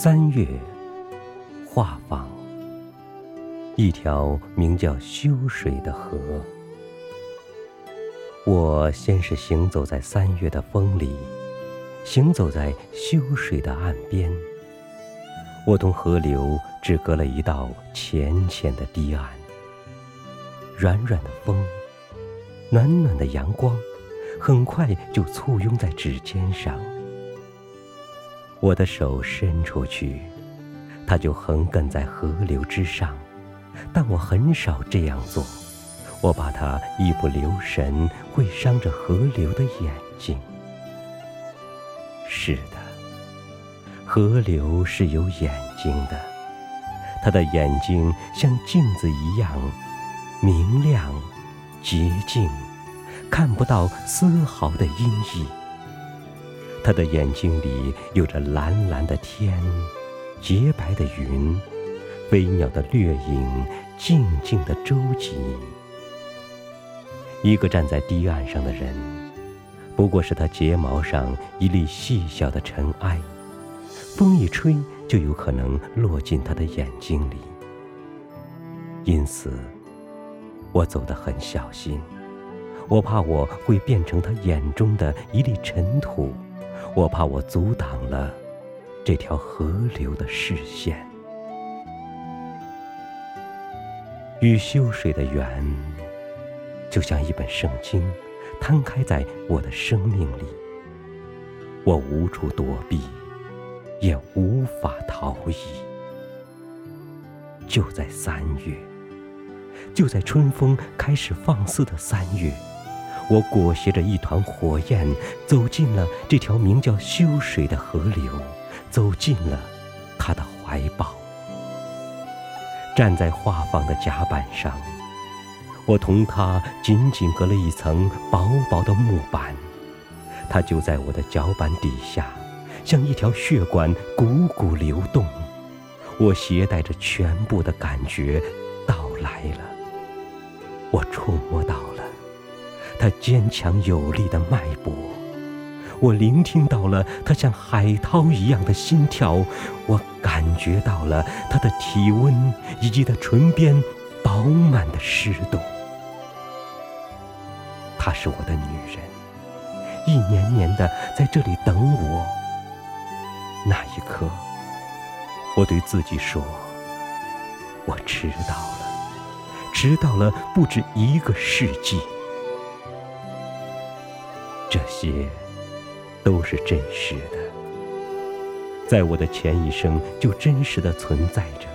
三月，画舫，一条名叫修水的河。我先是行走在三月的风里，行走在修水的岸边。我同河流只隔了一道浅浅的堤岸。软软的风，暖暖的阳光，很快就簇拥在指尖上。我的手伸出去，它就横亘在河流之上，但我很少这样做。我怕它一不留神会伤着河流的眼睛。是的，河流是有眼睛的，它的眼睛像镜子一样明亮、洁净，看不到丝毫的阴影。他的眼睛里有着蓝蓝的天，洁白的云，飞鸟的掠影，静静的舟楫。一个站在堤岸上的人，不过是他睫毛上一粒细小的尘埃，风一吹就有可能落进他的眼睛里。因此，我走得很小心，我怕我会变成他眼中的一粒尘土。我怕我阻挡了这条河流的视线，与修水的缘，就像一本圣经，摊开在我的生命里。我无处躲避，也无法逃逸。就在三月，就在春风开始放肆的三月。我裹挟着一团火焰，走进了这条名叫修水的河流，走进了他的怀抱。站在画舫的甲板上，我同他紧紧隔了一层薄薄的木板，他就在我的脚板底下，像一条血管汩汩流动。我携带着全部的感觉到来了，我触摸到了。他坚强有力的脉搏，我聆听到了他像海涛一样的心跳，我感觉到了他的体温以及他唇边饱满的湿度。她是我的女人，一年年的在这里等我。那一刻，我对自己说：“我迟到了，迟到了不止一个世纪。”这些都是真实的，在我的前一生就真实的存在着，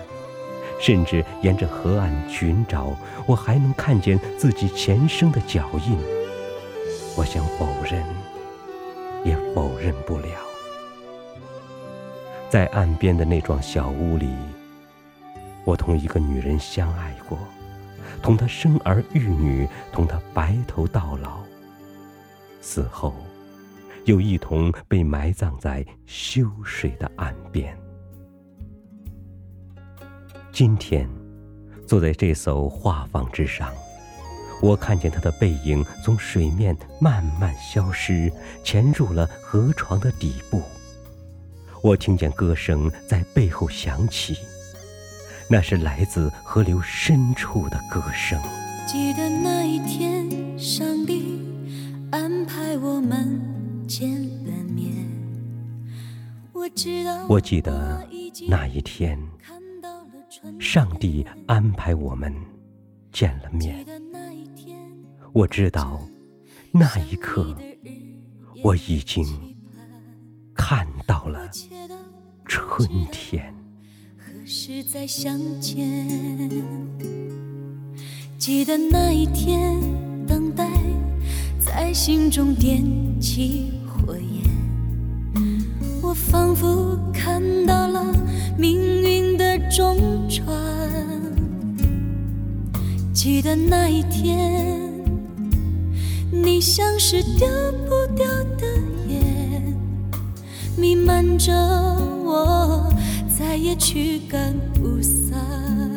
甚至沿着河岸寻找，我还能看见自己前生的脚印。我想否认，也否认不了。在岸边的那幢小屋里，我同一个女人相爱过，同她生儿育女，同她白头到老。死后，又一同被埋葬在修水的岸边。今天，坐在这艘画舫之上，我看见他的背影从水面慢慢消失，潜入了河床的底部。我听见歌声在背后响起，那是来自河流深处的歌声。记得那一天，我记得那一天，上帝安排我们见了面。我知道那一刻，我已经看到了春天。何时再相见？记得那一天，等待。在心中点起，我仿佛看到了命运的中转。记得那一天，你像是丢不掉的烟，弥漫着我，再也驱赶不散。